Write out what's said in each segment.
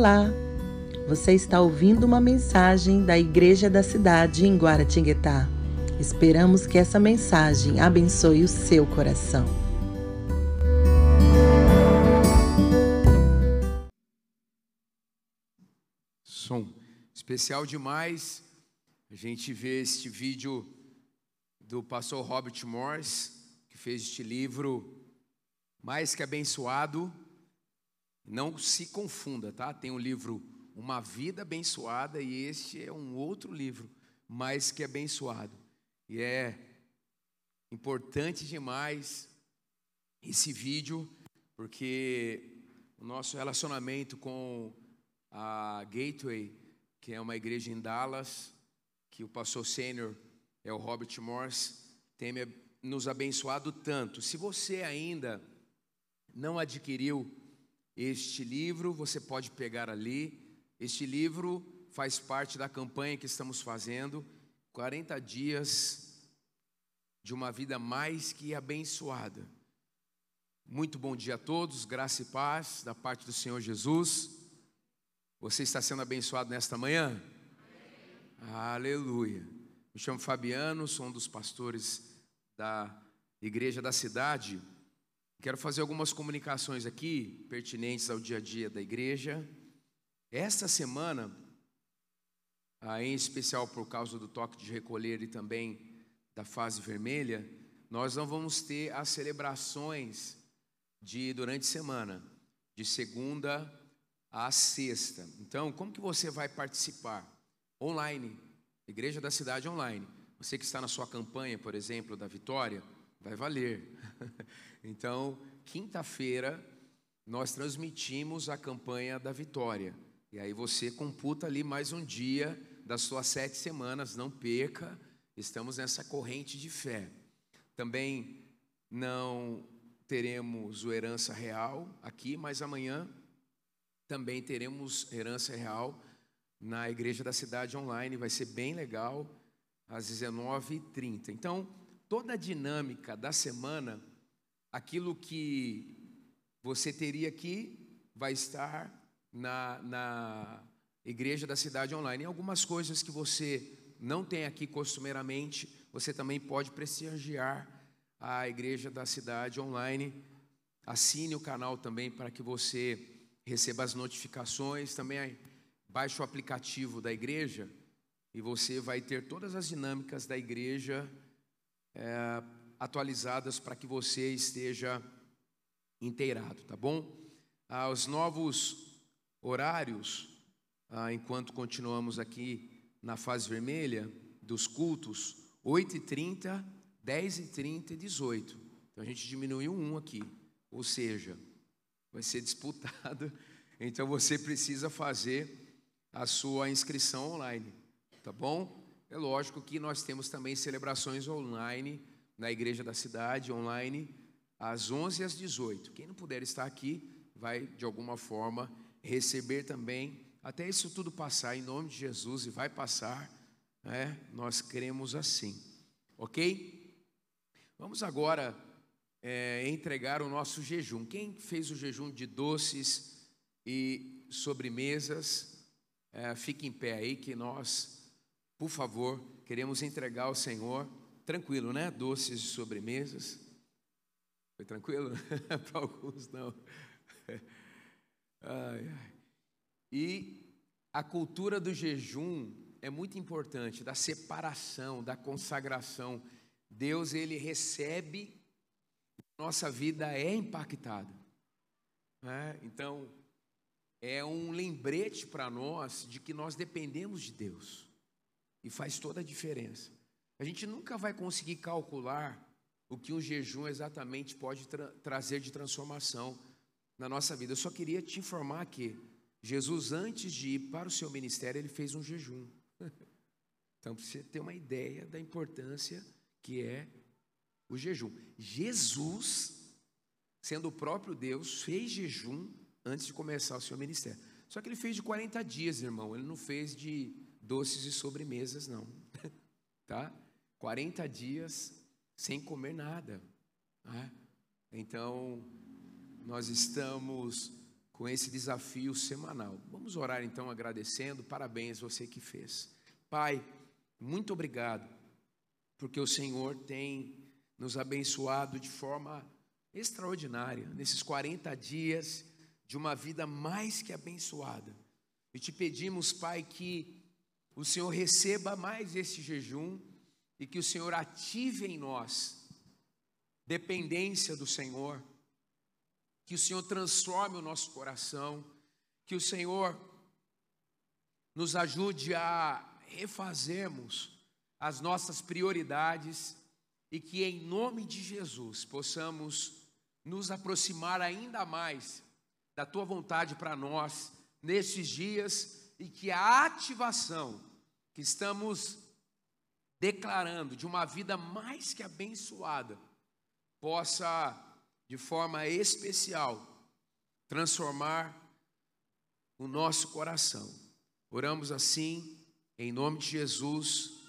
Olá! Você está ouvindo uma mensagem da Igreja da Cidade em Guaratinguetá. Esperamos que essa mensagem abençoe o seu coração. Som especial demais a gente vê este vídeo do pastor Robert Morris, que fez este livro mais que abençoado não se confunda, tá? Tem um livro Uma Vida Abençoada e este é um outro livro, mais que abençoado. E é importante demais esse vídeo, porque o nosso relacionamento com a Gateway, que é uma igreja em Dallas, que o pastor sênior é o Robert Morse, tem nos abençoado tanto. Se você ainda não adquiriu este livro você pode pegar ali. Este livro faz parte da campanha que estamos fazendo 40 dias de uma vida mais que abençoada. Muito bom dia a todos, graça e paz da parte do Senhor Jesus. Você está sendo abençoado nesta manhã? Amém. Aleluia. Me chamo Fabiano, sou um dos pastores da igreja da cidade. Quero fazer algumas comunicações aqui pertinentes ao dia a dia da igreja. Esta semana, ah, em especial por causa do toque de recolher e também da fase vermelha, nós não vamos ter as celebrações de durante a semana, de segunda a sexta. Então, como que você vai participar? Online, Igreja da Cidade Online. Você que está na sua campanha, por exemplo, da Vitória, vai valer. Então, quinta-feira, nós transmitimos a campanha da vitória. E aí você computa ali mais um dia das suas sete semanas, não perca, estamos nessa corrente de fé. Também não teremos o Herança Real aqui, mas amanhã também teremos Herança Real na Igreja da Cidade Online, vai ser bem legal, às 19h30. Então, toda a dinâmica da semana aquilo que você teria aqui vai estar na, na igreja da cidade online. E algumas coisas que você não tem aqui costumeiramente, você também pode prestigiar a igreja da cidade online. Assine o canal também para que você receba as notificações. Também baixe o aplicativo da igreja e você vai ter todas as dinâmicas da igreja é, atualizadas para que você esteja inteirado, tá bom? Ah, os novos horários, ah, enquanto continuamos aqui na fase vermelha dos cultos, 8h30, 10h30 e 18 Então a gente diminuiu um aqui, ou seja, vai ser disputado. Então você precisa fazer a sua inscrição online, tá bom? É lógico que nós temos também celebrações online na igreja da cidade, online, às 11 às 18. Quem não puder estar aqui, vai de alguma forma receber também, até isso tudo passar em nome de Jesus e vai passar, né? nós queremos assim, ok? Vamos agora é, entregar o nosso jejum. Quem fez o jejum de doces e sobremesas, é, fique em pé aí que nós, por favor, queremos entregar ao Senhor Tranquilo, né? Doces e sobremesas. Foi tranquilo? Para alguns não. Ai, ai. E a cultura do jejum é muito importante, da separação, da consagração. Deus, ele recebe, nossa vida é impactada. Né? Então, é um lembrete para nós de que nós dependemos de Deus. E faz toda a diferença. A gente nunca vai conseguir calcular o que um jejum exatamente pode tra trazer de transformação na nossa vida. Eu só queria te informar que Jesus, antes de ir para o seu ministério, ele fez um jejum. Então, para você ter uma ideia da importância que é o jejum. Jesus, sendo o próprio Deus, fez jejum antes de começar o seu ministério. Só que ele fez de 40 dias, irmão. Ele não fez de doces e sobremesas, não. tá? 40 dias sem comer nada. Né? Então, nós estamos com esse desafio semanal. Vamos orar então agradecendo. Parabéns você que fez. Pai, muito obrigado, porque o Senhor tem nos abençoado de forma extraordinária nesses 40 dias de uma vida mais que abençoada. E te pedimos, Pai, que o Senhor receba mais esse jejum e que o Senhor ative em nós dependência do Senhor, que o Senhor transforme o nosso coração, que o Senhor nos ajude a refazermos as nossas prioridades e que em nome de Jesus possamos nos aproximar ainda mais da tua vontade para nós nesses dias e que a ativação que estamos declarando de uma vida mais que abençoada possa, de forma especial, transformar o nosso coração. Oramos assim, em nome de Jesus.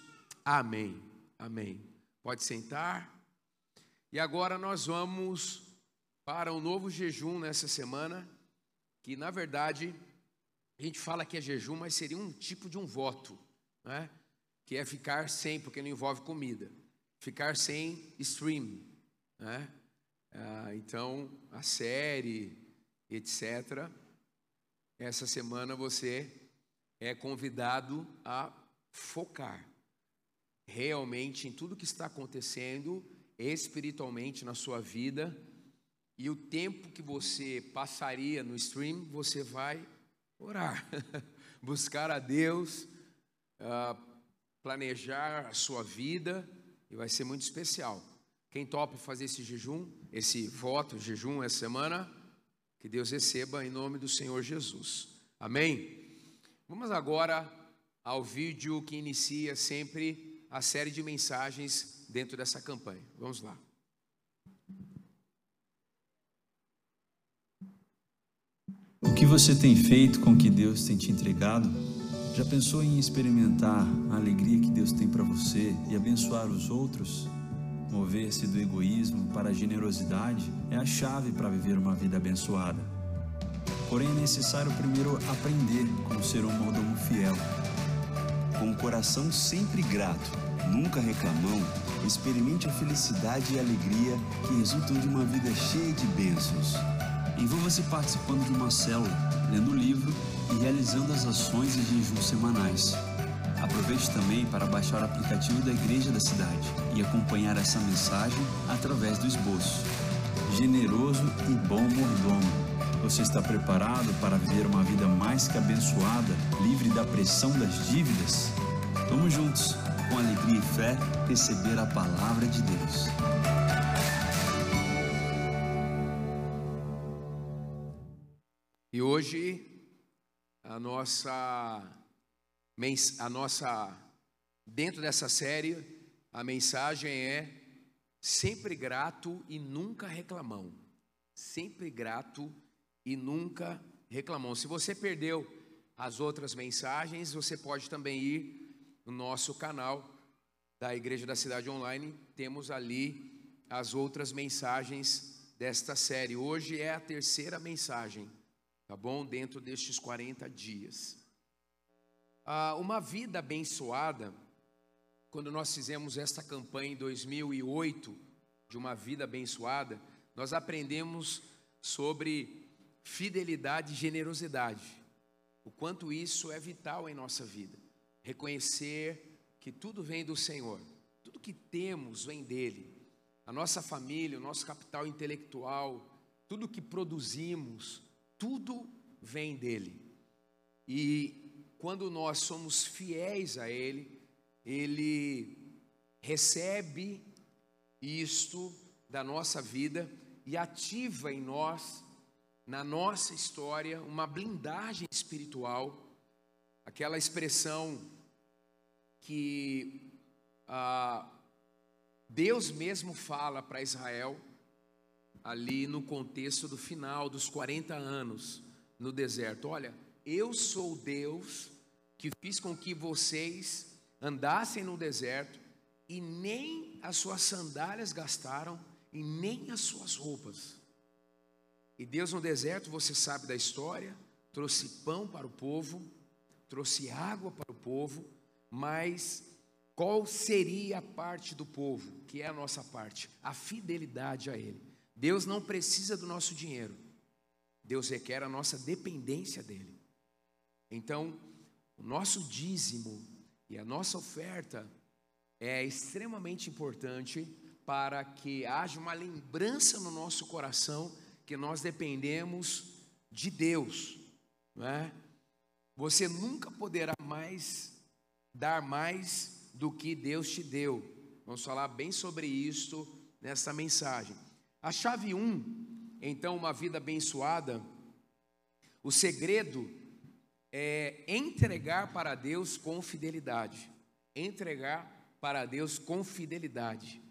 Amém. Amém. Pode sentar. E agora nós vamos para um novo jejum nessa semana, que na verdade a gente fala que é jejum, mas seria um tipo de um voto, né? Que é ficar sem, porque não envolve comida, ficar sem stream, né? Ah, então, a série, etc. Essa semana você é convidado a focar realmente em tudo que está acontecendo espiritualmente na sua vida e o tempo que você passaria no stream, você vai orar, buscar a Deus, uh, planejar a sua vida e vai ser muito especial. Quem topa fazer esse jejum, esse voto, jejum essa semana, que Deus receba em nome do Senhor Jesus. Amém? Vamos agora ao vídeo que inicia sempre a série de mensagens dentro dessa campanha. Vamos lá. O que você tem feito com o que Deus tem te entregado? Já pensou em experimentar a alegria que Deus tem para você e abençoar os outros? Mover-se do egoísmo para a generosidade é a chave para viver uma vida abençoada. Porém, é necessário primeiro aprender como ser um mordomo fiel. Com o coração sempre grato, nunca reclamão, experimente a felicidade e a alegria que resultam de uma vida cheia de bênçãos. Envolva-se participando de uma célula, lendo livro e realizando as ações e jejuns semanais. Aproveite também para baixar o aplicativo da Igreja da Cidade e acompanhar essa mensagem através do esboço. Generoso e bom mordomo. Você está preparado para viver uma vida mais que abençoada, livre da pressão das dívidas? Vamos juntos, com alegria e fé, receber a palavra de Deus. E hoje a nossa a nossa dentro dessa série, a mensagem é sempre grato e nunca reclamão. Sempre grato e nunca reclamão. Se você perdeu as outras mensagens, você pode também ir no nosso canal da Igreja da Cidade Online. Temos ali as outras mensagens desta série. Hoje é a terceira mensagem, tá bom? Dentro destes 40 dias. Ah, uma vida abençoada, quando nós fizemos esta campanha em 2008, de uma vida abençoada, nós aprendemos sobre fidelidade e generosidade, o quanto isso é vital em nossa vida. Reconhecer que tudo vem do Senhor, tudo que temos vem dEle, a nossa família, o nosso capital intelectual, tudo que produzimos, tudo vem dEle. E quando nós somos fiéis a Ele, Ele recebe isto da nossa vida e ativa em nós, na nossa história, uma blindagem espiritual, aquela expressão que ah, Deus mesmo fala para Israel, ali no contexto do final dos 40 anos no deserto: olha, eu sou Deus que fiz com que vocês andassem no deserto e nem as suas sandálias gastaram e nem as suas roupas. E Deus no deserto, você sabe da história, trouxe pão para o povo, trouxe água para o povo, mas qual seria a parte do povo, que é a nossa parte? A fidelidade a Ele. Deus não precisa do nosso dinheiro, Deus requer a nossa dependência dEle. Então, o nosso dízimo e a nossa oferta é extremamente importante para que haja uma lembrança no nosso coração que nós dependemos de Deus, não é? Você nunca poderá mais dar mais do que Deus te deu. Vamos falar bem sobre isso nessa mensagem. A chave 1, um, então, uma vida abençoada, o segredo é entregar para Deus com fidelidade. Entregar para Deus com fidelidade,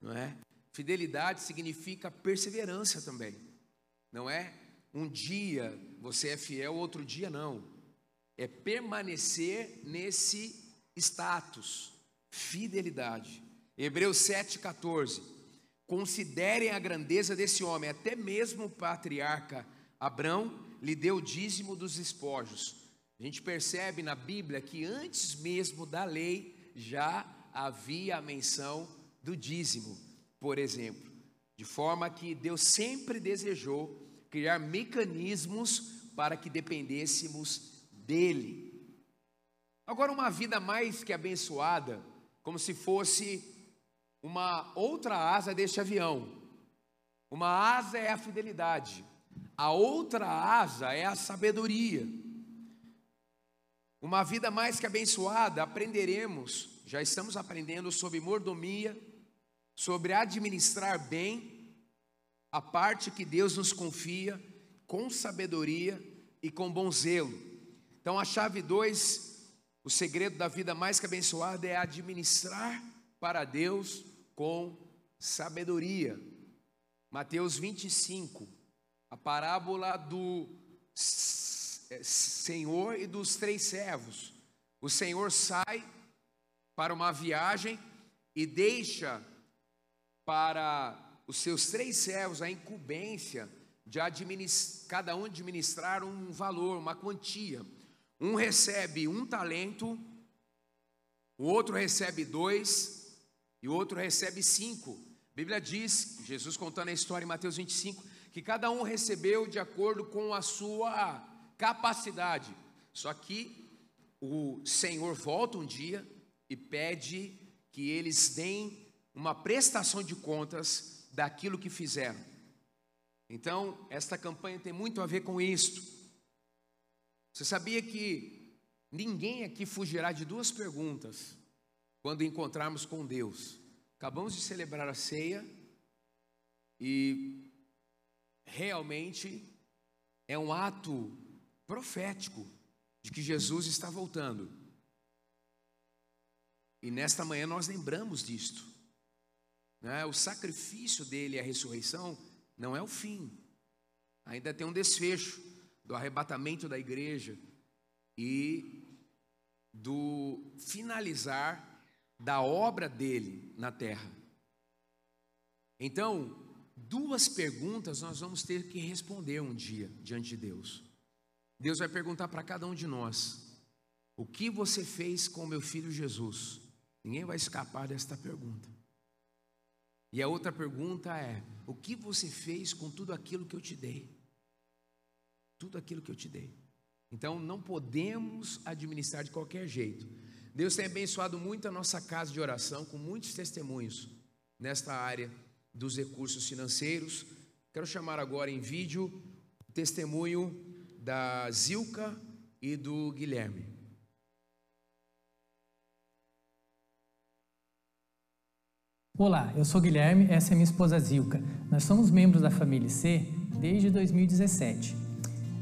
não é? Fidelidade significa perseverança também, não é? Um dia você é fiel, outro dia não. É permanecer nesse status, fidelidade. Hebreus 7,14. Considerem a grandeza desse homem, até mesmo o patriarca Abrão lhe deu o dízimo dos espojos. A gente percebe na Bíblia que antes mesmo da lei já havia a menção do dízimo, por exemplo, de forma que Deus sempre desejou criar mecanismos para que dependêssemos dele. Agora, uma vida mais que abençoada, como se fosse uma outra asa deste avião. Uma asa é a fidelidade, a outra asa é a sabedoria. Uma vida mais que abençoada, aprenderemos, já estamos aprendendo sobre mordomia, sobre administrar bem a parte que Deus nos confia, com sabedoria e com bom zelo. Então, a chave 2 o segredo da vida mais que abençoada é administrar para Deus com sabedoria. Mateus 25, a parábola do Senhor e dos três servos. O Senhor sai para uma viagem e deixa para os seus três servos a incumbência de cada um administrar um valor, uma quantia. Um recebe um talento, o outro recebe dois e o outro recebe cinco. A Bíblia diz, Jesus contando a história em Mateus 25, que cada um recebeu de acordo com a sua capacidade. Só que o Senhor volta um dia e pede que eles deem uma prestação de contas daquilo que fizeram. Então, esta campanha tem muito a ver com isto. Você sabia que ninguém aqui fugirá de duas perguntas quando encontrarmos com Deus? Acabamos de celebrar a ceia e realmente é um ato profético de que Jesus está voltando. E nesta manhã nós lembramos disto. Né? O sacrifício dele, a ressurreição, não é o fim, ainda tem um desfecho do arrebatamento da igreja e do finalizar da obra dele na terra. Então, duas perguntas nós vamos ter que responder um dia diante de Deus. Deus vai perguntar para cada um de nós: O que você fez com meu filho Jesus? Ninguém vai escapar desta pergunta. E a outra pergunta é: O que você fez com tudo aquilo que eu te dei? tudo aquilo que eu te dei. Então não podemos administrar de qualquer jeito. Deus tem abençoado muito a nossa casa de oração com muitos testemunhos nesta área dos recursos financeiros. Quero chamar agora em vídeo o testemunho da Zilka e do Guilherme. Olá, eu sou Guilherme, essa é minha esposa Zilka. Nós somos membros da família C desde 2017.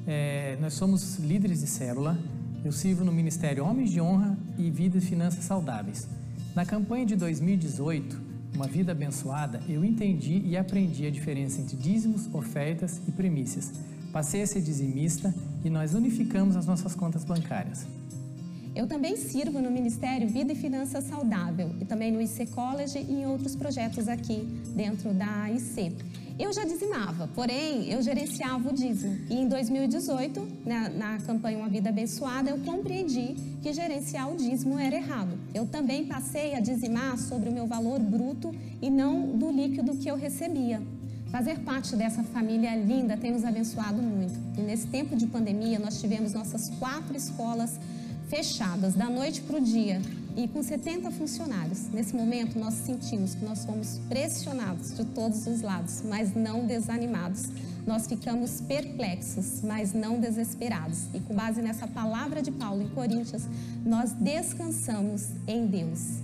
É, nós somos líderes de célula. Eu sirvo no Ministério Homens de Honra e Vida e Finanças Saudáveis. Na campanha de 2018, Uma Vida Abençoada, eu entendi e aprendi a diferença entre dízimos, ofertas e primícias. Passei a ser dizimista e nós unificamos as nossas contas bancárias. Eu também sirvo no Ministério Vida e Finanças Saudável e também no IC College e em outros projetos aqui dentro da IC. Eu já dizimava, porém eu gerenciava o dízimo. E em 2018, na, na campanha Uma Vida Abençoada, eu compreendi que gerenciar o dízimo era errado. Eu também passei a dizimar sobre o meu valor bruto e não do líquido que eu recebia. Fazer parte dessa família linda tem nos abençoado muito. E nesse tempo de pandemia, nós tivemos nossas quatro escolas fechadas, da noite para o dia, e com 70 funcionários. Nesse momento, nós sentimos que nós fomos pressionados de todos os lados, mas não desanimados. Nós ficamos perplexos, mas não desesperados. E com base nessa palavra de Paulo em Coríntios, nós descansamos em Deus.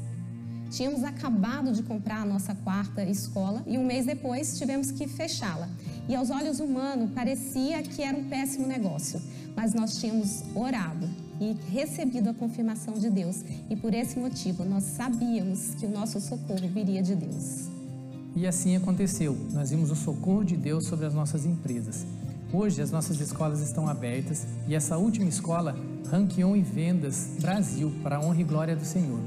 Tínhamos acabado de comprar a nossa quarta escola e um mês depois tivemos que fechá-la. E aos olhos humanos parecia que era um péssimo negócio, mas nós tínhamos orado e recebido a confirmação de Deus. E por esse motivo nós sabíamos que o nosso socorro viria de Deus. E assim aconteceu. Nós vimos o socorro de Deus sobre as nossas empresas. Hoje as nossas escolas estão abertas e essa última escola ranqueou em vendas Brasil para a honra e glória do Senhor.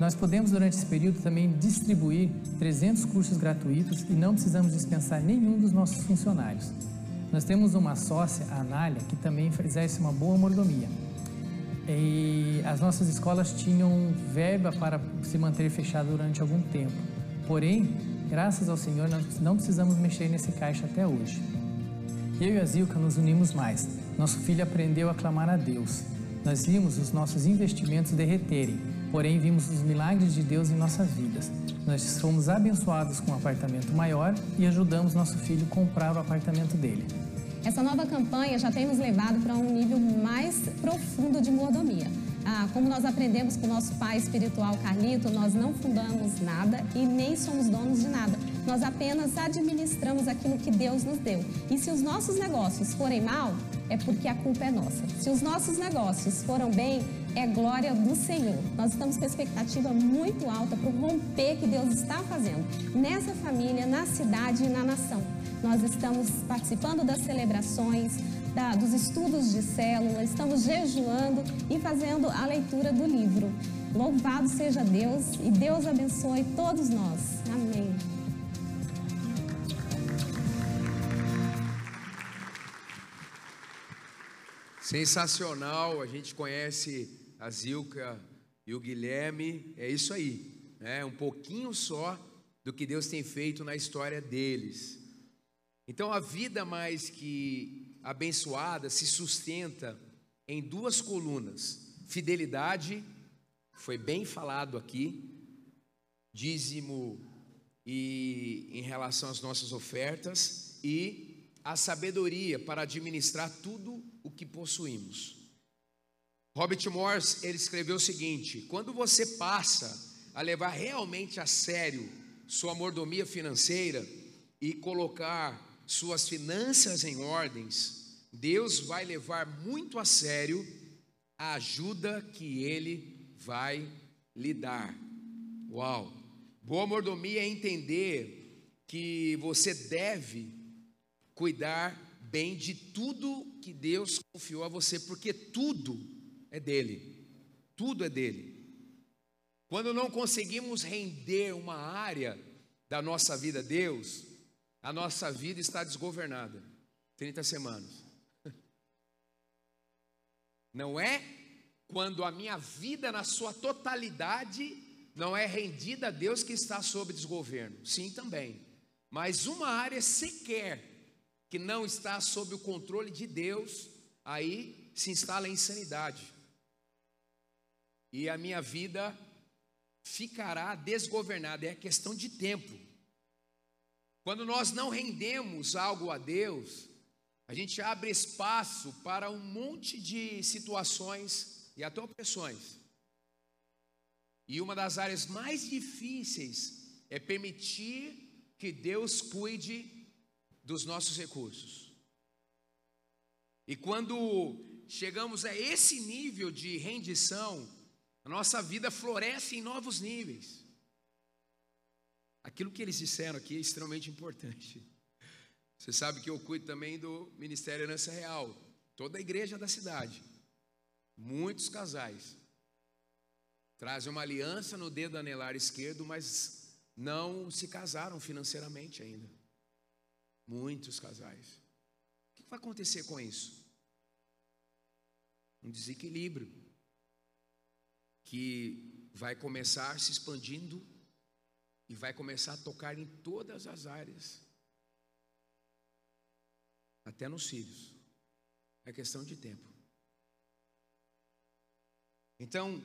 Nós podemos durante esse período também distribuir 300 cursos gratuitos e não precisamos dispensar nenhum dos nossos funcionários. Nós temos uma sócia, a Anália, que também exerce uma boa mordomia. E as nossas escolas tinham verba para se manter fechada durante algum tempo. Porém, graças ao Senhor, nós não precisamos mexer nesse caixa até hoje. Eu e a Zilka nos unimos mais. Nosso filho aprendeu a clamar a Deus. Nós vimos os nossos investimentos derreterem, porém vimos os milagres de Deus em nossas vidas. Nós fomos abençoados com um apartamento maior e ajudamos nosso filho a comprar o apartamento dele. Essa nova campanha já tem nos levado para um nível mais profundo de mordomia. Ah, como nós aprendemos com o nosso pai espiritual Carlito, nós não fundamos nada e nem somos donos de nada. Nós apenas administramos aquilo que Deus nos deu. E se os nossos negócios forem mal, é porque a culpa é nossa. Se os nossos negócios foram bem, é glória do Senhor. Nós estamos com expectativa muito alta para o romper que Deus está fazendo nessa família, na cidade e na nação. Nós estamos participando das celebrações, da, dos estudos de célula, estamos jejuando e fazendo a leitura do livro. Louvado seja Deus e Deus abençoe todos nós. Amém. Sensacional, a gente conhece a Zilka e o Guilherme, é isso aí, né? um pouquinho só do que Deus tem feito na história deles. Então a vida mais que abençoada se sustenta em duas colunas: fidelidade, foi bem falado aqui, dízimo e em relação às nossas ofertas e a sabedoria para administrar tudo o que possuímos. Robert Morse, ele escreveu o seguinte: quando você passa a levar realmente a sério sua mordomia financeira e colocar suas finanças em ordens, Deus vai levar muito a sério a ajuda que Ele vai lhe dar. Uau! Boa mordomia é entender que você deve cuidar bem de tudo que Deus confiou a você, porque tudo é dele. Tudo é dele. Quando não conseguimos render uma área da nossa vida a Deus, a nossa vida está desgovernada. 30 semanas. Não é quando a minha vida na sua totalidade não é rendida a Deus que está sob desgoverno. Sim, também. Mas uma área sequer que não está sob o controle de Deus, aí se instala a insanidade. E a minha vida ficará desgovernada, é questão de tempo. Quando nós não rendemos algo a Deus, a gente abre espaço para um monte de situações e até opressões. E uma das áreas mais difíceis é permitir que Deus cuide dos nossos recursos. E quando chegamos a esse nível de rendição, a nossa vida floresce em novos níveis. Aquilo que eles disseram aqui é extremamente importante. Você sabe que eu cuido também do Ministério Herança Real, toda a igreja da cidade. Muitos casais trazem uma aliança no dedo anelar esquerdo, mas não se casaram financeiramente ainda. Muitos casais. O que vai acontecer com isso? Um desequilíbrio que vai começar se expandindo e vai começar a tocar em todas as áreas, até nos filhos. É questão de tempo. Então,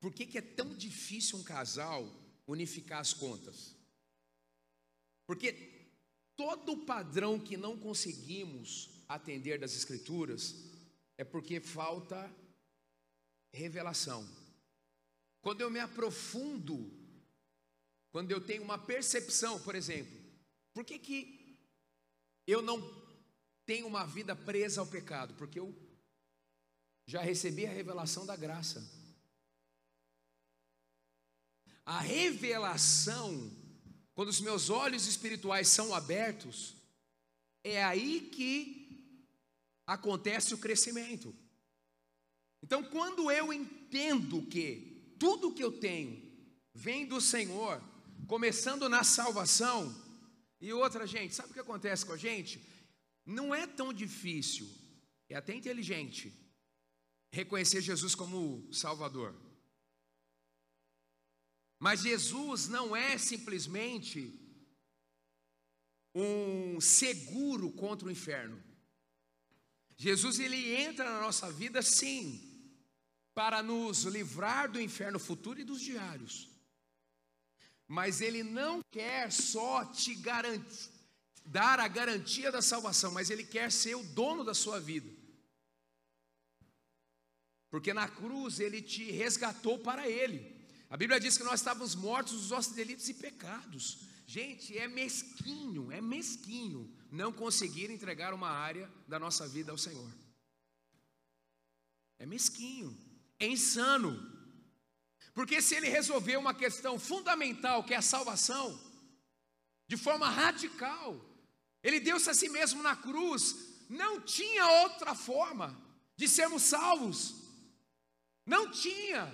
por que, que é tão difícil um casal unificar as contas? Porque todo padrão que não conseguimos atender das Escrituras é porque falta revelação. Quando eu me aprofundo, quando eu tenho uma percepção, por exemplo, por que, que eu não tenho uma vida presa ao pecado? Porque eu já recebi a revelação da graça. A revelação quando os meus olhos espirituais são abertos, é aí que acontece o crescimento. Então, quando eu entendo que tudo que eu tenho vem do Senhor, começando na salvação, e outra, gente, sabe o que acontece com a gente? Não é tão difícil, é até inteligente, reconhecer Jesus como Salvador. Mas Jesus não é simplesmente um seguro contra o inferno. Jesus ele entra na nossa vida sim, para nos livrar do inferno futuro e dos diários. Mas ele não quer só te garantir, dar a garantia da salvação, mas ele quer ser o dono da sua vida. Porque na cruz ele te resgatou para ele. A Bíblia diz que nós estávamos mortos nos nossos delitos e pecados. Gente, é mesquinho, é mesquinho não conseguir entregar uma área da nossa vida ao Senhor. É mesquinho, é insano. Porque se ele resolver uma questão fundamental, que é a salvação, de forma radical, ele deu-se a si mesmo na cruz, não tinha outra forma de sermos salvos. Não tinha.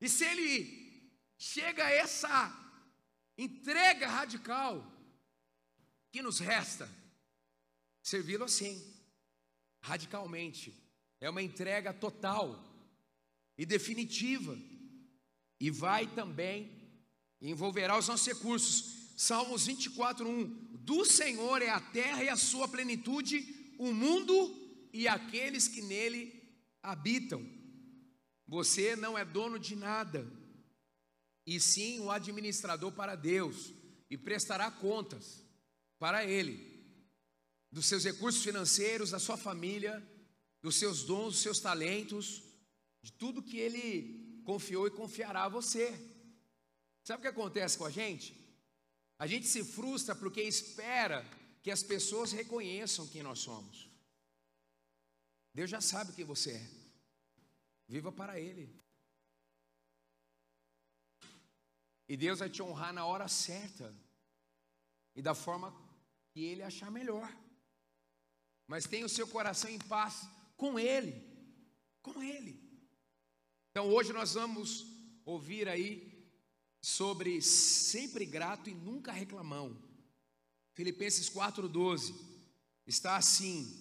E se ele chega a essa entrega radical, que nos resta? Servi-lo assim, radicalmente. É uma entrega total e definitiva. E vai também, envolverá os nossos recursos. Salmos 24, 1. Do Senhor é a terra e a sua plenitude, o mundo e aqueles que nele habitam. Você não é dono de nada, e sim um administrador para Deus, e prestará contas para Ele, dos seus recursos financeiros, da sua família, dos seus dons, dos seus talentos, de tudo que Ele confiou e confiará a você. Sabe o que acontece com a gente? A gente se frustra porque espera que as pessoas reconheçam quem nós somos. Deus já sabe quem você é. Viva para Ele. E Deus vai te honrar na hora certa e da forma que Ele achar melhor. Mas tenha o seu coração em paz com Ele, com Ele. Então hoje nós vamos ouvir aí sobre sempre grato e nunca reclamão. Filipenses 4,12 está assim: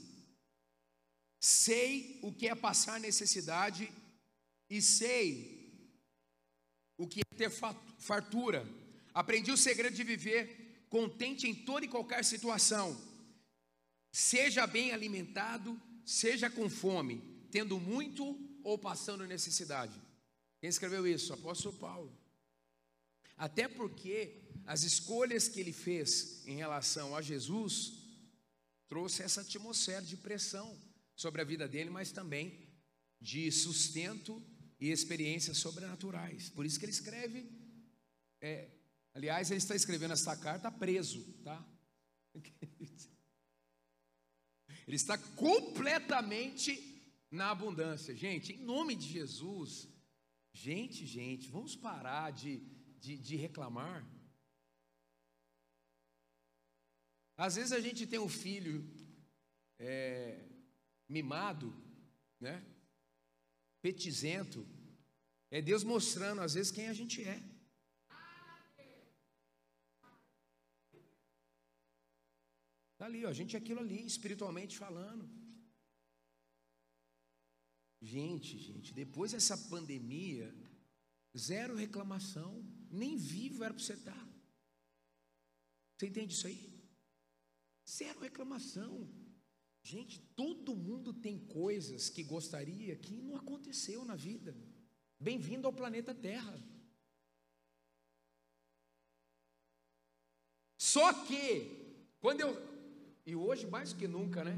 Sei o que é passar necessidade e sei o que é ter fartura. Aprendi o segredo de viver contente em toda e qualquer situação. Seja bem alimentado, seja com fome, tendo muito ou passando necessidade. Quem escreveu isso? Apóstolo Paulo. Até porque as escolhas que ele fez em relação a Jesus trouxe essa atmosfera de pressão sobre a vida dele, mas também de sustento e experiências sobrenaturais. Por isso que ele escreve. É, aliás, ele está escrevendo essa carta preso, tá? Ele está completamente na abundância. Gente, em nome de Jesus, gente, gente, vamos parar de, de, de reclamar. Às vezes a gente tem um filho é, mimado, né? Petizento. É Deus mostrando às vezes quem a gente é. Está ali, ó, a gente é aquilo ali, espiritualmente falando. Gente, gente, depois dessa pandemia, zero reclamação, nem vivo era para você estar. Você entende isso aí? Zero reclamação. Gente, todo mundo tem coisas que gostaria que não aconteceu na vida. Bem-vindo ao planeta Terra. Só que, quando eu. E hoje mais que nunca, né?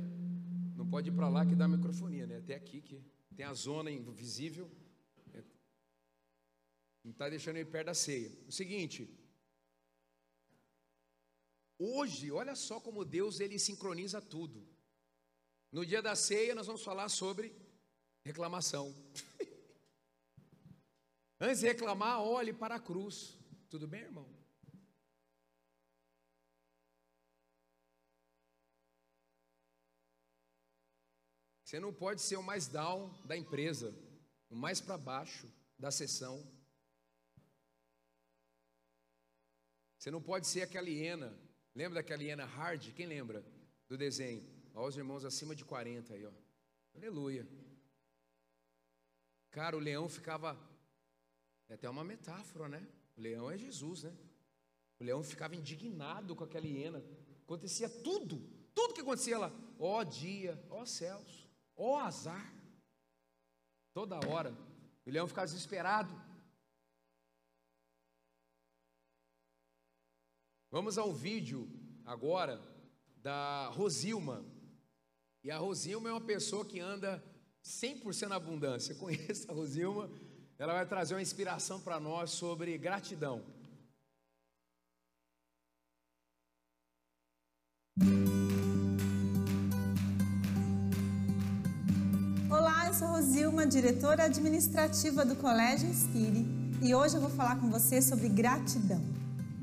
Não pode ir para lá que dá microfonia, né? Até aqui que tem a zona invisível. Não está deixando ele perto da ceia. O seguinte. Hoje, olha só como Deus ele sincroniza tudo. No dia da ceia, nós vamos falar sobre reclamação. Antes de reclamar, olhe para a cruz. Tudo bem, irmão? Você não pode ser o mais down da empresa, o mais para baixo da sessão. Você não pode ser aquela hiena. Lembra daquela hiena hard? Quem lembra do desenho? Olha os irmãos acima de 40 aí, ó. Aleluia. Cara, o leão ficava. É até uma metáfora, né? O leão é Jesus, né? O leão ficava indignado com aquela hiena. Acontecia tudo, tudo que acontecia lá. Ó dia, ó céus. Ó oh, azar. Toda hora. O leão ficava desesperado. Vamos ao vídeo agora da Rosilma. E a Rosilma é uma pessoa que anda 100% na abundância. Conheço a Rosilma. Ela vai trazer uma inspiração para nós sobre gratidão. Sou Rosilma, diretora administrativa do Colégio Inspire, e hoje eu vou falar com você sobre gratidão.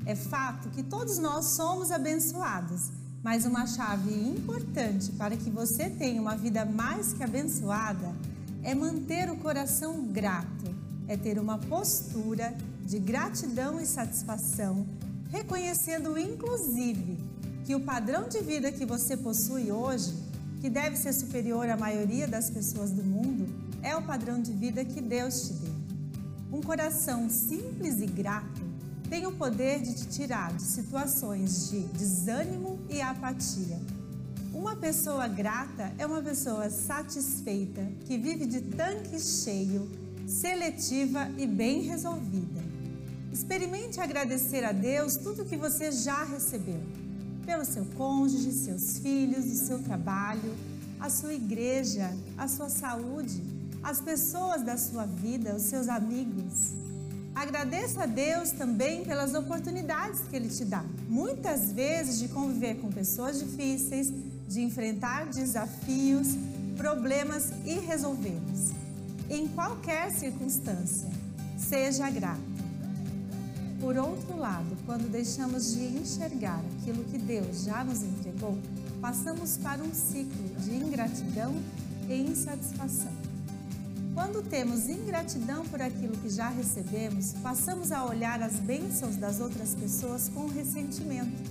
É fato que todos nós somos abençoados, mas uma chave importante para que você tenha uma vida mais que abençoada é manter o coração grato, é ter uma postura de gratidão e satisfação, reconhecendo inclusive que o padrão de vida que você possui hoje que deve ser superior à maioria das pessoas do mundo, é o padrão de vida que Deus te deu. Um coração simples e grato tem o poder de te tirar de situações de desânimo e apatia. Uma pessoa grata é uma pessoa satisfeita, que vive de tanque cheio, seletiva e bem resolvida. Experimente agradecer a Deus tudo que você já recebeu pelo seu cônjuge, seus filhos, o seu trabalho, a sua igreja, a sua saúde, as pessoas da sua vida, os seus amigos. Agradeça a Deus também pelas oportunidades que Ele te dá, muitas vezes de conviver com pessoas difíceis, de enfrentar desafios, problemas resolvê-los. Em qualquer circunstância, seja grato. Por outro lado, quando deixamos de enxergar aquilo que Deus já nos entregou, passamos para um ciclo de ingratidão e insatisfação. Quando temos ingratidão por aquilo que já recebemos, passamos a olhar as bênçãos das outras pessoas com ressentimento.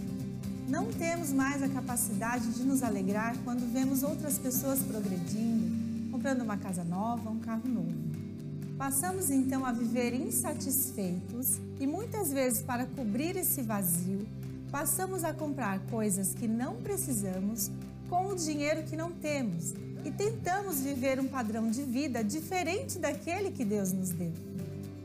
Não temos mais a capacidade de nos alegrar quando vemos outras pessoas progredindo, comprando uma casa nova, um carro novo. Passamos então a viver insatisfeitos e muitas vezes, para cobrir esse vazio, passamos a comprar coisas que não precisamos com o dinheiro que não temos e tentamos viver um padrão de vida diferente daquele que Deus nos deu.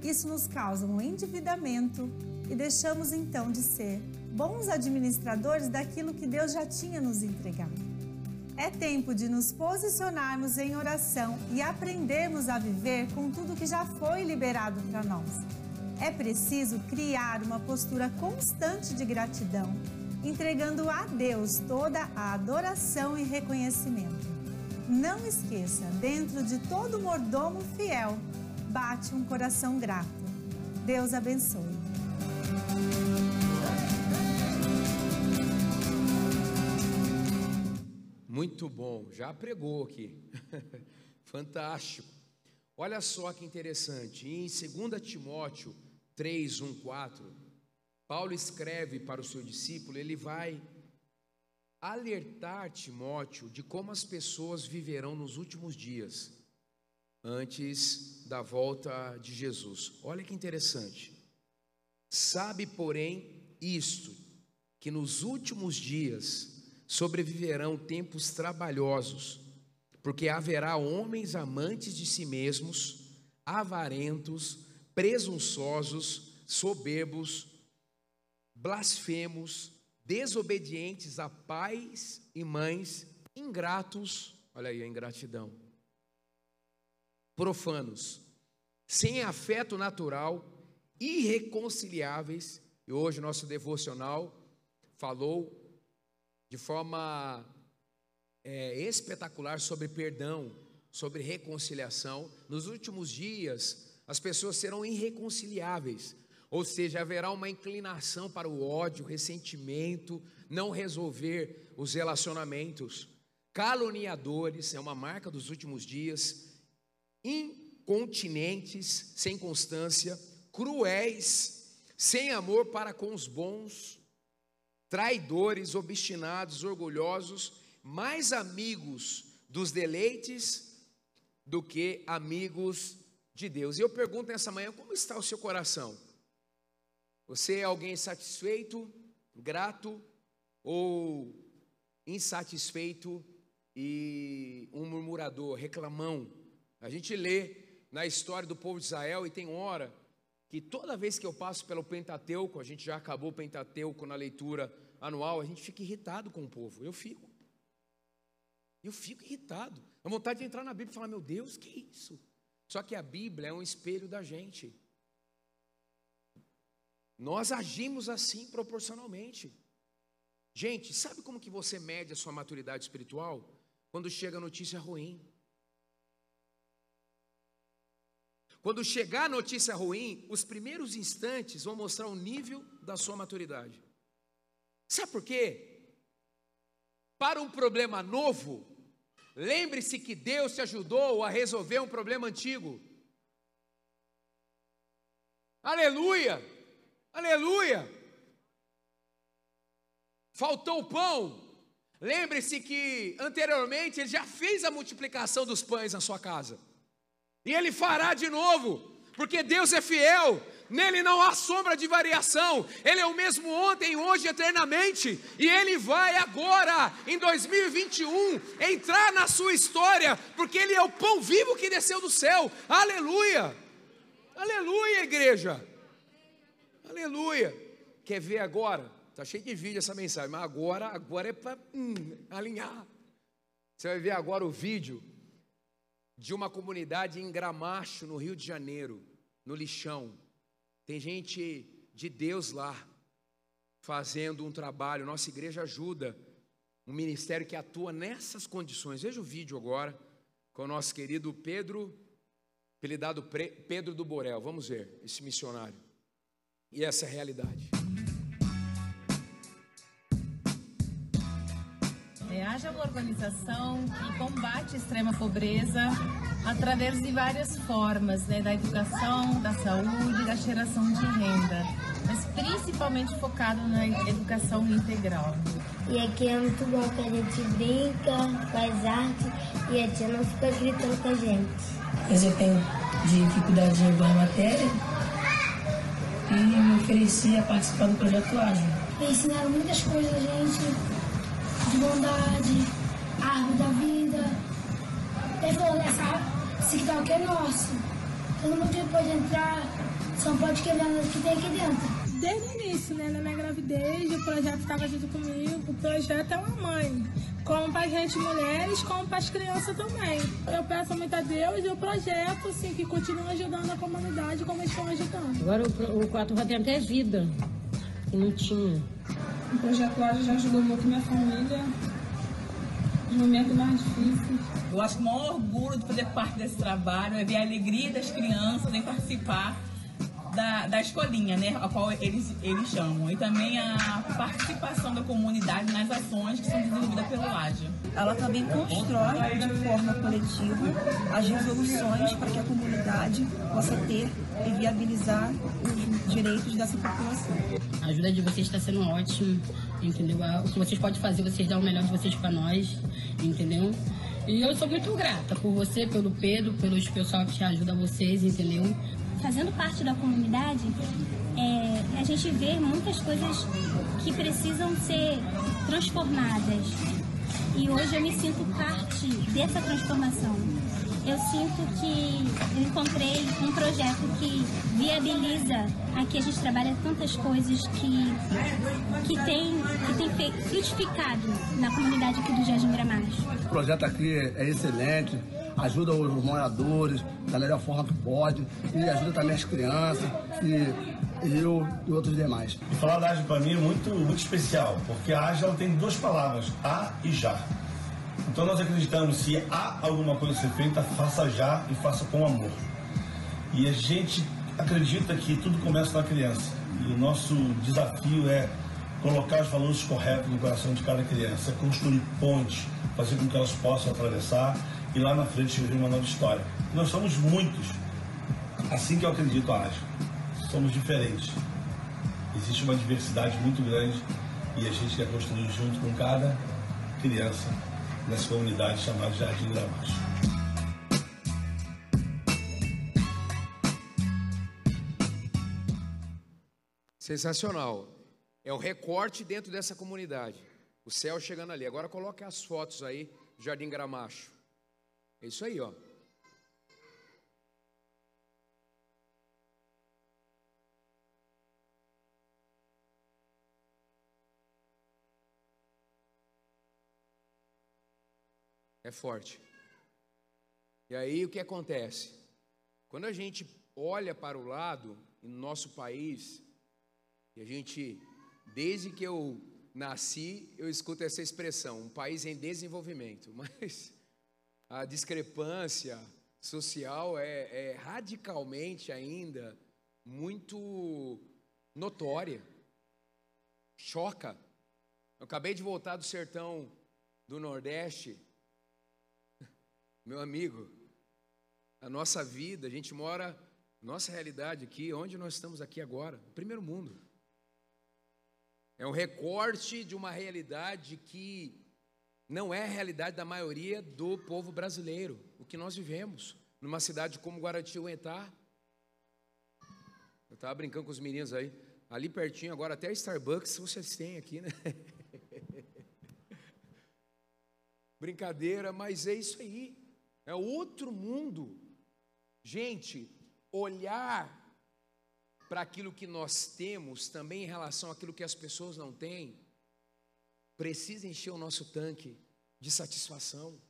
Isso nos causa um endividamento e deixamos então de ser bons administradores daquilo que Deus já tinha nos entregado. É tempo de nos posicionarmos em oração e aprendermos a viver com tudo que já foi liberado para nós. É preciso criar uma postura constante de gratidão, entregando a Deus toda a adoração e reconhecimento. Não esqueça, dentro de todo mordomo fiel, bate um coração grato. Deus abençoe. Muito bom, já pregou aqui. Fantástico. Olha só que interessante, em 2 Timóteo 3, 1, 4, Paulo escreve para o seu discípulo, ele vai alertar Timóteo de como as pessoas viverão nos últimos dias, antes da volta de Jesus. Olha que interessante. Sabe, porém, isto, que nos últimos dias sobreviverão tempos trabalhosos, porque haverá homens amantes de si mesmos, avarentos, presunçosos, soberbos, blasfemos, desobedientes a pais e mães, ingratos, olha aí a ingratidão, profanos, sem afeto natural, irreconciliáveis, e hoje nosso devocional falou de forma é, espetacular sobre perdão, sobre reconciliação. Nos últimos dias, as pessoas serão irreconciliáveis, ou seja, haverá uma inclinação para o ódio, ressentimento, não resolver os relacionamentos. Caluniadores é uma marca dos últimos dias, incontinentes, sem constância, cruéis, sem amor para com os bons, traidores, obstinados, orgulhosos, mais amigos dos deleites do que amigos de Deus. E eu pergunto nessa manhã: como está o seu coração? Você é alguém satisfeito, grato ou insatisfeito e um murmurador, reclamão? A gente lê na história do povo de Israel e tem hora que toda vez que eu passo pelo Pentateuco, a gente já acabou o Pentateuco na leitura anual, a gente fica irritado com o povo. Eu fico. Eu fico irritado. A vontade de entrar na Bíblia e falar: meu Deus, que isso? Só que a Bíblia é um espelho da gente. Nós agimos assim proporcionalmente. Gente, sabe como que você mede a sua maturidade espiritual? Quando chega a notícia ruim. Quando chegar a notícia ruim, os primeiros instantes vão mostrar o nível da sua maturidade. Sabe por quê? Para um problema novo, lembre-se que Deus te ajudou a resolver um problema antigo. Aleluia! Aleluia! Faltou pão. Lembre-se que anteriormente ele já fez a multiplicação dos pães na sua casa. E ele fará de novo, porque Deus é fiel nele não há sombra de variação, ele é o mesmo ontem, hoje, eternamente, e ele vai agora, em 2021, entrar na sua história, porque ele é o pão vivo que desceu do céu, aleluia, aleluia, igreja, aleluia. Quer ver agora? Está cheio de vídeo essa mensagem, mas agora, agora é para hum, alinhar. Você vai ver agora o vídeo de uma comunidade em Gramacho, no Rio de Janeiro, no lixão. Tem gente de Deus lá fazendo um trabalho. Nossa igreja ajuda um ministério que atua nessas condições. Veja o vídeo agora com o nosso querido Pedro, apelidado Pedro do Borel. Vamos ver esse missionário e essa realidade. Haja uma organização que combate a extrema pobreza através de várias formas, né, da educação, da saúde, da geração de renda, mas principalmente focado na educação integral. E aqui é muito bom que a gente brinca, faz arte e a tia não fica gritando com a gente. Mas eu tenho dificuldade em alguma matéria e me ofereci a participar do projeto Ágil. Ensinaram muitas coisas a gente, de bondade, árvore da vida. Ele falou, essa esse quintal aqui é nosso. Todo mundo pode entrar, só pode quebrar o que tem aqui dentro. Desde o início, né, na minha gravidez, o projeto estava junto comigo. O projeto é uma mãe, como para a gente mulheres, como para as crianças também. Eu peço muito a Deus e o projeto, assim, que continua ajudando a comunidade como eles estão ajudando. Agora o, o 4 vai ter até vida, que não tinha. O projeto Laje já ajudou muito minha família, nos momentos mais difíceis. Eu acho que o maior orgulho de fazer parte desse trabalho é ver a alegria das crianças em participar da, da escolinha, né, a qual eles, eles chamam, e também a participação da comunidade nas ações que são desenvolvidas pelo AGE. Ela também constrói de forma coletiva as resoluções para que a comunidade possa ter e viabilizar os direitos dessa população. A ajuda de vocês está sendo ótima, entendeu? O que vocês podem fazer, vocês dão o melhor de vocês para nós, entendeu? E eu sou muito grata por você, pelo Pedro, pelos pessoal que ajudam vocês, entendeu? Fazendo parte da comunidade, é, a gente vê muitas coisas que precisam ser transformadas. E hoje eu me sinto parte dessa transformação eu sinto que eu encontrei um projeto que viabiliza aqui a gente trabalha tantas coisas que que tem que tem frutificado na comunidade aqui do Jardim Gramacho. O projeto aqui é excelente, ajuda os moradores da melhor forma que pode e ajuda também as crianças e eu e outros demais. E falar da AGE para mim é muito, muito especial, porque a ela tem duas palavras, a e já. Então nós acreditamos, se há alguma coisa a ser feita, faça já e faça com amor. E a gente acredita que tudo começa na criança. E o nosso desafio é colocar os valores corretos no coração de cada criança, construir pontes, fazer com que elas possam atravessar e lá na frente viver uma nova história. Nós somos muitos. Assim que eu acredito, acho. Somos diferentes. Existe uma diversidade muito grande e a gente quer construir junto com cada criança nessa comunidade chamada Jardim Gramacho. Sensacional. É o recorte dentro dessa comunidade. O céu chegando ali. Agora coloque as fotos aí do Jardim Gramacho. É isso aí, ó. É forte. E aí o que acontece? Quando a gente olha para o lado, no nosso país, e a gente, desde que eu nasci, eu escuto essa expressão, um país em desenvolvimento, mas a discrepância social é, é radicalmente ainda muito notória, choca. Eu acabei de voltar do sertão do Nordeste, meu amigo, a nossa vida, a gente mora, nossa realidade aqui, onde nós estamos aqui agora, no primeiro mundo. É um recorte de uma realidade que não é a realidade da maioria do povo brasileiro, o que nós vivemos numa cidade como Guaratinguetá. Eu estava brincando com os meninos aí, ali pertinho agora até Starbucks vocês têm aqui, né? Brincadeira, mas é isso aí. É outro mundo. Gente, olhar para aquilo que nós temos, também em relação àquilo que as pessoas não têm, precisa encher o nosso tanque de satisfação.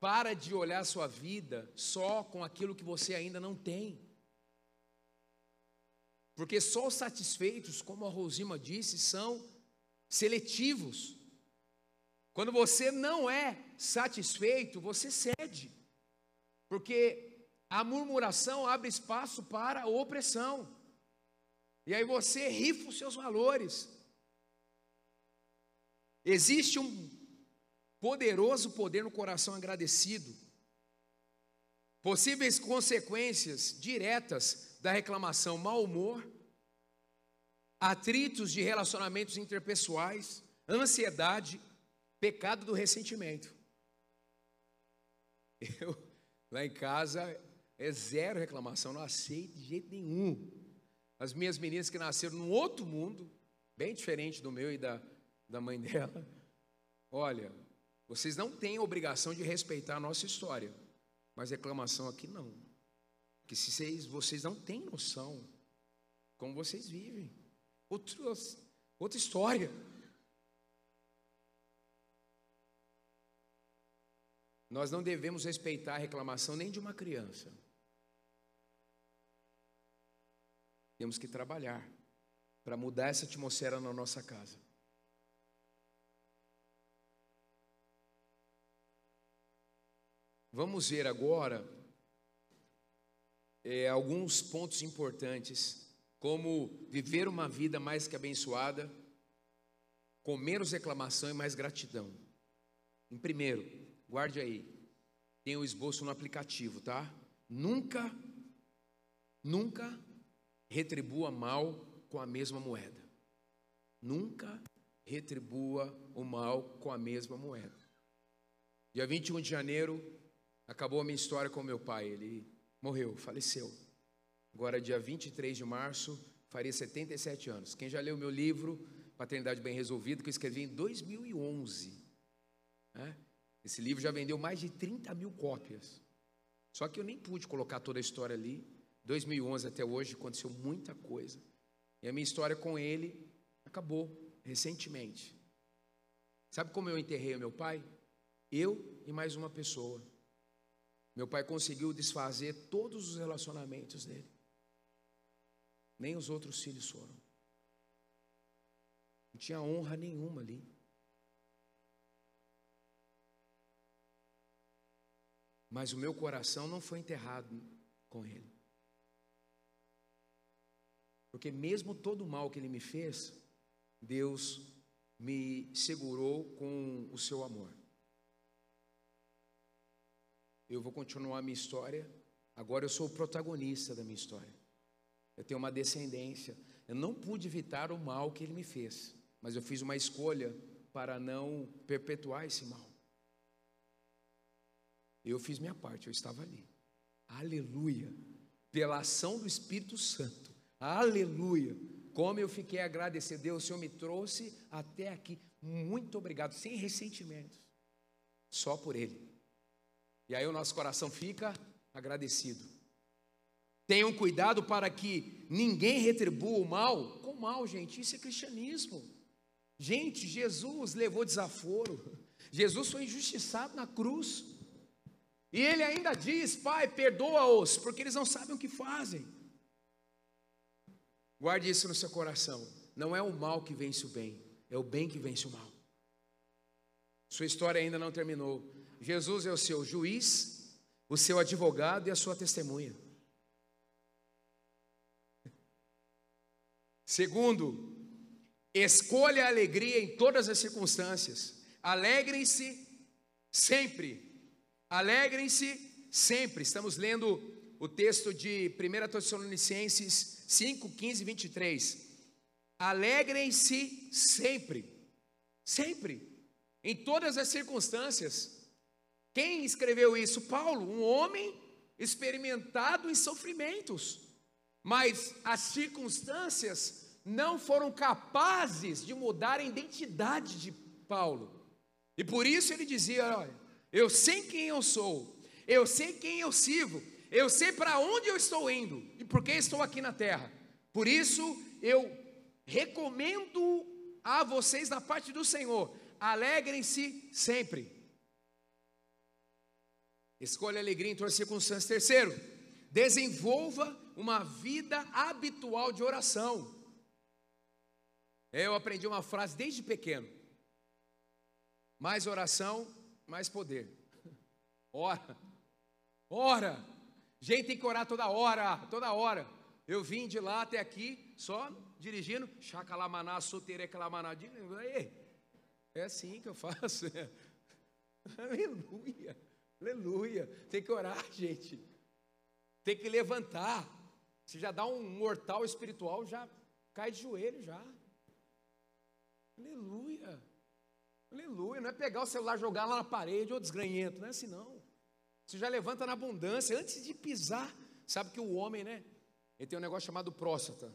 Para de olhar sua vida só com aquilo que você ainda não tem. Porque só os satisfeitos, como a Rosima disse, são seletivos. Quando você não é satisfeito, você cede. Porque a murmuração abre espaço para a opressão. E aí você rifa os seus valores. Existe um poderoso poder no coração agradecido. Possíveis consequências diretas da reclamação, mau humor, atritos de relacionamentos interpessoais, ansiedade, Pecado do ressentimento. Eu, lá em casa, é zero reclamação, não aceito de jeito nenhum. As minhas meninas que nasceram num outro mundo, bem diferente do meu e da, da mãe dela, olha, vocês não têm obrigação de respeitar a nossa história, mas reclamação aqui não. Porque se vocês, vocês não têm noção como vocês vivem. Outro, outra história. Nós não devemos respeitar a reclamação nem de uma criança. Temos que trabalhar para mudar essa atmosfera na nossa casa. Vamos ver agora é, alguns pontos importantes, como viver uma vida mais que abençoada, com menos reclamação e mais gratidão. Em primeiro, guarde aí, tem o esboço no aplicativo, tá? Nunca, nunca retribua mal com a mesma moeda. Nunca retribua o mal com a mesma moeda. Dia 21 de janeiro, acabou a minha história com meu pai. Ele morreu, faleceu. Agora, dia 23 de março, faria 77 anos. Quem já leu meu livro, Paternidade Bem Resolvida, que eu escrevi em 2011. Né? Esse livro já vendeu mais de 30 mil cópias. Só que eu nem pude colocar toda a história ali. 2011 até hoje aconteceu muita coisa. E a minha história com ele acabou recentemente. Sabe como eu enterrei meu pai? Eu e mais uma pessoa. Meu pai conseguiu desfazer todos os relacionamentos dele. Nem os outros filhos foram. Não tinha honra nenhuma ali. Mas o meu coração não foi enterrado com ele. Porque mesmo todo o mal que ele me fez, Deus me segurou com o seu amor. Eu vou continuar a minha história. Agora eu sou o protagonista da minha história. Eu tenho uma descendência. Eu não pude evitar o mal que ele me fez, mas eu fiz uma escolha para não perpetuar esse mal. Eu fiz minha parte, eu estava ali. Aleluia. Pela ação do Espírito Santo. Aleluia. Como eu fiquei agradecido. Deus, o Senhor me trouxe até aqui. Muito obrigado, sem ressentimentos. Só por Ele. E aí o nosso coração fica agradecido. Tenham cuidado para que ninguém retribua o mal com mal, gente. Isso é cristianismo. Gente, Jesus levou desaforo. Jesus foi injustiçado na cruz. E ele ainda diz: Pai, perdoa-os, porque eles não sabem o que fazem. Guarde isso no seu coração. Não é o mal que vence o bem, é o bem que vence o mal. Sua história ainda não terminou. Jesus é o seu juiz, o seu advogado e a sua testemunha. Segundo, escolha a alegria em todas as circunstâncias. Alegrem-se sempre. Alegrem-se sempre. Estamos lendo o texto de 1 Tessalonicenses 5, 15 e 23. Alegrem-se sempre. Sempre. Em todas as circunstâncias. Quem escreveu isso? Paulo, um homem experimentado em sofrimentos. Mas as circunstâncias não foram capazes de mudar a identidade de Paulo. E por isso ele dizia: Olha, eu sei quem eu sou, eu sei quem eu sirvo, eu sei para onde eu estou indo e por que estou aqui na terra. Por isso eu recomendo a vocês da parte do Senhor: alegrem-se sempre. Escolha alegria em todas as circunstâncias. Terceiro, desenvolva uma vida habitual de oração. Eu aprendi uma frase desde pequeno: mais oração, mais poder. Ora, ora. Gente tem que orar toda hora, toda hora. Eu vim de lá até aqui só dirigindo, chacalamaná, soterecalamaná. É assim que eu faço. Aleluia. Aleluia. Tem que orar, gente. Tem que levantar. Você já dá um mortal espiritual, já cai de joelho já. Aleluia. Aleluia. Não é pegar o celular, jogar lá na parede ou desgranhento. Não é assim não. Você já levanta na abundância antes de pisar. Sabe que o homem, né? Ele tem um negócio chamado próstata.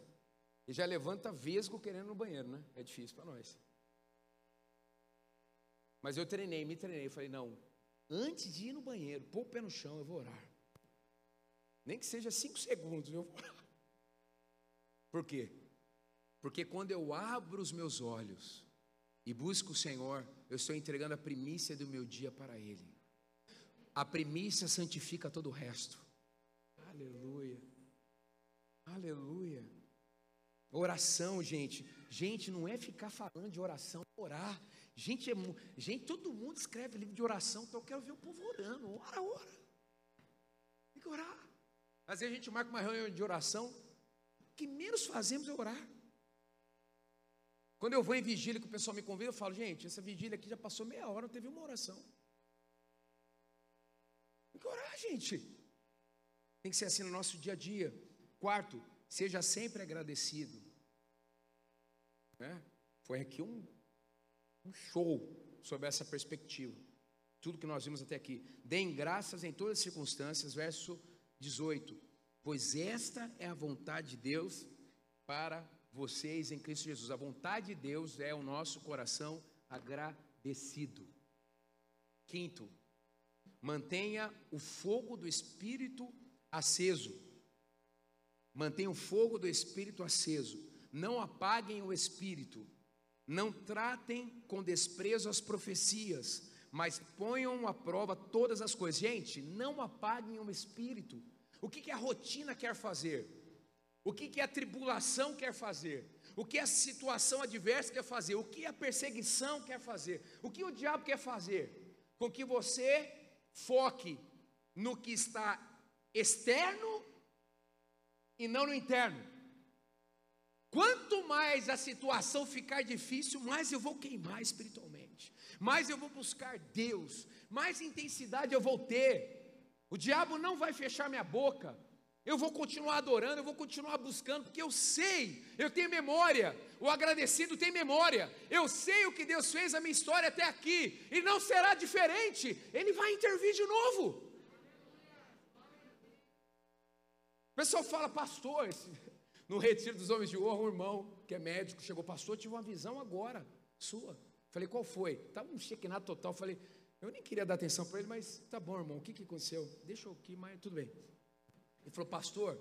Ele já levanta vesgo querendo no banheiro, né? É difícil para nós. Mas eu treinei, me treinei. Falei, não, Antes de ir no banheiro, pôr o pé no chão, eu vou orar. Nem que seja cinco segundos, eu vou orar. Por quê? Porque quando eu abro os meus olhos e busco o Senhor, eu estou entregando a primícia do meu dia para Ele. A primícia santifica todo o resto. Aleluia. Aleluia. Oração, gente. Gente, não é ficar falando de oração, orar. Gente, é, gente, todo mundo escreve livro de oração, então eu quero ver o povo orando. Ora, ora. Tem que orar. Às vezes a gente marca uma reunião de oração, o que menos fazemos é orar. Quando eu vou em vigília que o pessoal me convida, eu falo, gente, essa vigília aqui já passou meia hora, não teve uma oração. Tem que orar, gente. Tem que ser assim no nosso dia a dia. Quarto, seja sempre agradecido. Né? Foi aqui um, um show sobre essa perspectiva. Tudo que nós vimos até aqui. Deem graças em todas as circunstâncias, verso 18. Pois esta é a vontade de Deus para vocês em Cristo Jesus. A vontade de Deus é o nosso coração agradecido. Quinto, mantenha o fogo do Espírito aceso. Mantenha o fogo do Espírito aceso. Não apaguem o Espírito. Não tratem com desprezo as profecias, mas ponham à prova todas as coisas. Gente, não apaguem o Espírito. O que, que a rotina quer fazer? O que, que a tribulação quer fazer? O que a situação adversa quer fazer? O que a perseguição quer fazer? O que o diabo quer fazer? Com que você foque no que está externo e não no interno. Quanto mais a situação ficar difícil, mais eu vou queimar espiritualmente, mais eu vou buscar Deus, mais intensidade eu vou ter. O diabo não vai fechar minha boca. Eu vou continuar adorando, eu vou continuar buscando, porque eu sei, eu tenho memória. O agradecido tem memória. Eu sei o que Deus fez a minha história até aqui, e não será diferente. Ele vai intervir de novo. O pessoal fala, pastor, no retiro dos homens de honra, um irmão que é médico chegou, pastor, tive uma visão agora, sua. Falei, qual foi? Estava um chequinado total. Falei, eu nem queria dar atenção para ele, mas tá bom, irmão, o que, que aconteceu? Deixa eu aqui, mas tudo bem. Ele falou, pastor,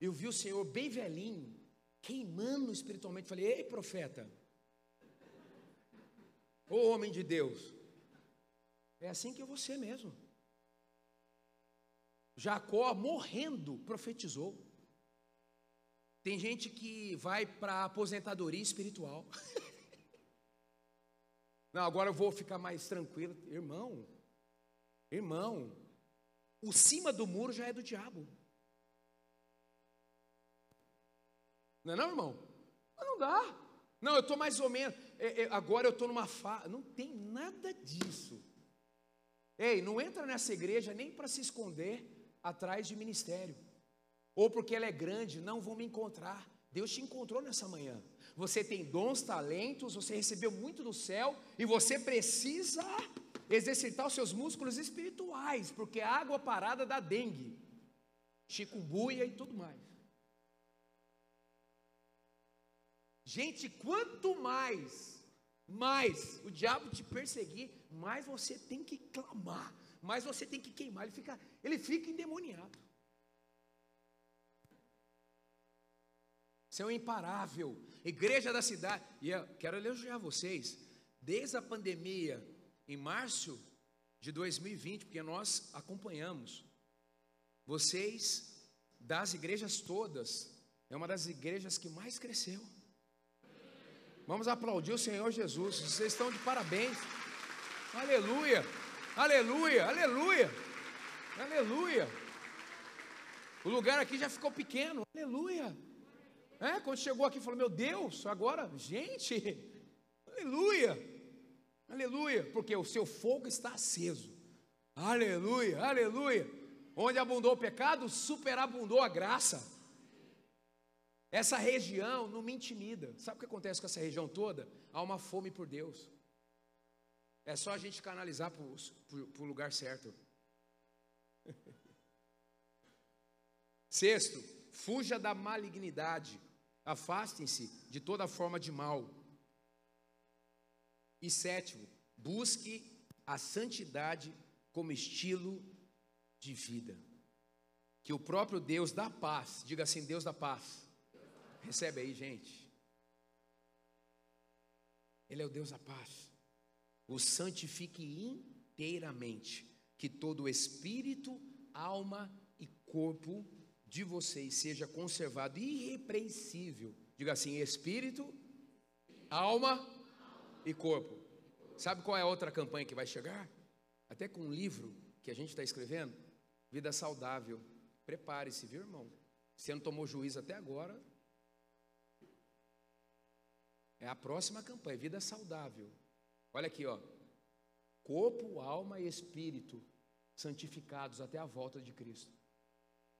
eu vi o Senhor bem velhinho, queimando espiritualmente. Falei, ei, profeta, ô homem de Deus, é assim que você mesmo. Jacó, morrendo, profetizou. Tem gente que vai para aposentadoria espiritual. Não, agora eu vou ficar mais tranquilo. Irmão, irmão, o cima do muro já é do diabo. Não é não, irmão? Não dá. Não, eu estou mais ou menos. É, é, agora eu estou numa fase. Não tem nada disso. Ei, não entra nessa igreja nem para se esconder atrás de ministério. Ou porque ela é grande, não vão me encontrar. Deus te encontrou nessa manhã. Você tem dons, talentos, você recebeu muito do céu e você precisa exercitar os seus músculos espirituais, porque a água parada dá dengue, chikungunya e tudo mais. Gente, quanto mais, mais o diabo te perseguir, mais você tem que clamar, mais você tem que queimar, ele fica, ele fica endemoniado. Você é um imparável, igreja da cidade. E eu quero elogiar vocês, desde a pandemia, em março de 2020, porque nós acompanhamos, vocês, das igrejas todas, é uma das igrejas que mais cresceu. Vamos aplaudir o Senhor Jesus. Vocês estão de parabéns. Aleluia, aleluia, aleluia, aleluia. O lugar aqui já ficou pequeno. Aleluia. É, quando chegou aqui, falou: Meu Deus, agora, gente, aleluia, aleluia, porque o seu fogo está aceso. Aleluia, aleluia. Onde abundou o pecado, superabundou a graça. Essa região não me intimida. Sabe o que acontece com essa região toda? Há uma fome por Deus. É só a gente canalizar para o lugar certo. Sexto, fuja da malignidade. Afastem-se de toda forma de mal. E sétimo, busque a santidade como estilo de vida. Que o próprio Deus da paz, diga assim: Deus da paz Recebe aí, gente. Ele é o Deus da paz. O santifique inteiramente, que todo espírito, alma e corpo de vocês seja conservado irrepreensível. Diga assim: espírito, alma e corpo. Sabe qual é a outra campanha que vai chegar? Até com um livro que a gente está escrevendo, Vida Saudável. Prepare-se, viu, irmão? Você não tomou juízo até agora. É a próxima campanha, vida saudável. Olha aqui, ó. Corpo, alma e espírito santificados até a volta de Cristo.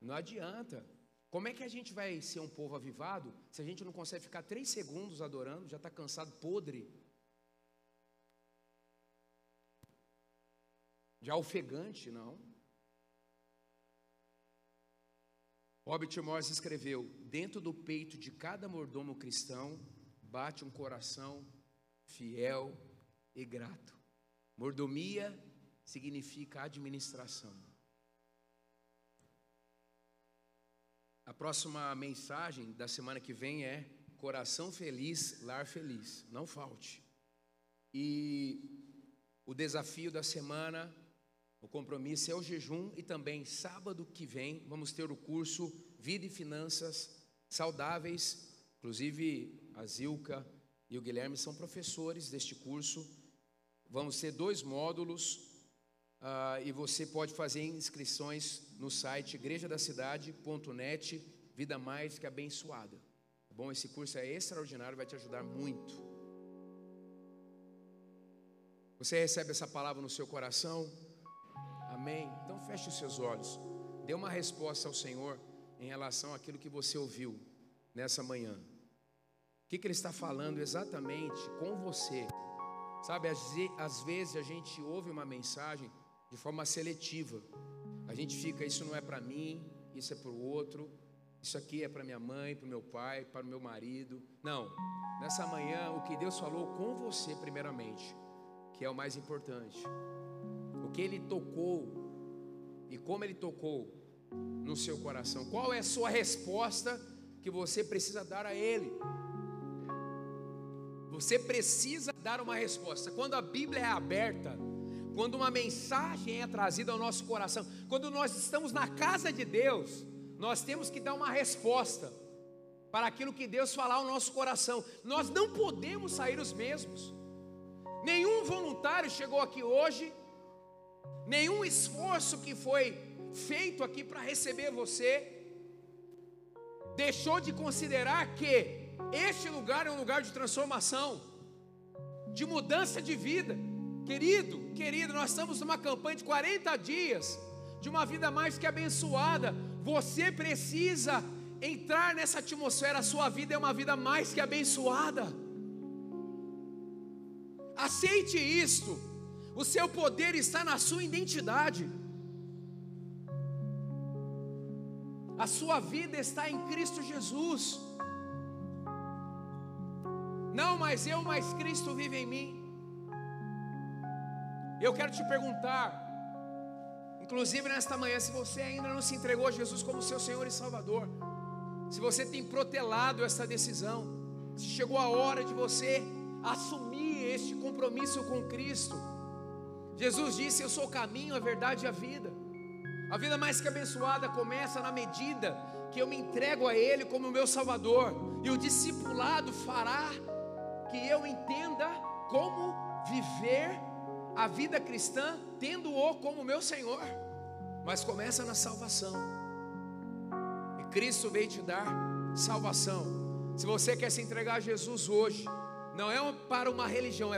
Não adianta. Como é que a gente vai ser um povo avivado se a gente não consegue ficar três segundos adorando, já está cansado, podre? Já ofegante, não. Robert Morris escreveu: Dentro do peito de cada mordomo cristão bate um coração fiel e grato. Mordomia significa administração. A próxima mensagem da semana que vem é coração feliz, lar feliz. Não falte. E o desafio da semana, o compromisso é o jejum e também sábado que vem vamos ter o curso Vida e Finanças Saudáveis. Inclusive a Zilka e o Guilherme são professores deste curso. Vamos ter dois módulos Uh, e você pode fazer inscrições no site igrejadacidade.net, Vida Mais que Abençoada. Tá bom, esse curso é extraordinário, vai te ajudar muito. Você recebe essa palavra no seu coração? Amém? Então feche os seus olhos. Dê uma resposta ao Senhor em relação àquilo que você ouviu nessa manhã. O que, que Ele está falando exatamente com você? Sabe, às vezes a gente ouve uma mensagem de forma seletiva. A gente fica, isso não é para mim, isso é para o outro, isso aqui é para minha mãe, para o meu pai, para o meu marido. Não, nessa manhã o que Deus falou com você, primeiramente, que é o mais importante. O que Ele tocou e como Ele tocou no seu coração. Qual é a sua resposta que você precisa dar a Ele? Você precisa dar uma resposta. Quando a Bíblia é aberta, quando uma mensagem é trazida ao nosso coração, quando nós estamos na casa de Deus, nós temos que dar uma resposta para aquilo que Deus falar ao nosso coração. Nós não podemos sair os mesmos. Nenhum voluntário chegou aqui hoje, nenhum esforço que foi feito aqui para receber você, deixou de considerar que este lugar é um lugar de transformação, de mudança de vida. Querido, querido, nós estamos numa campanha de 40 dias, de uma vida mais que abençoada. Você precisa entrar nessa atmosfera, a sua vida é uma vida mais que abençoada. Aceite isto. O seu poder está na sua identidade. A sua vida está em Cristo Jesus. Não mais eu, mas Cristo vive em mim. Eu quero te perguntar, inclusive nesta manhã, se você ainda não se entregou a Jesus como seu Senhor e Salvador, se você tem protelado essa decisão, se chegou a hora de você assumir este compromisso com Cristo. Jesus disse: Eu sou o caminho, a verdade e a vida. A vida mais que abençoada começa na medida que eu me entrego a Ele como meu Salvador, e o discipulado fará que eu entenda como viver a vida cristã tendo-o como meu Senhor, mas começa na salvação. E Cristo veio te dar salvação. Se você quer se entregar a Jesus hoje, não é para uma religião, é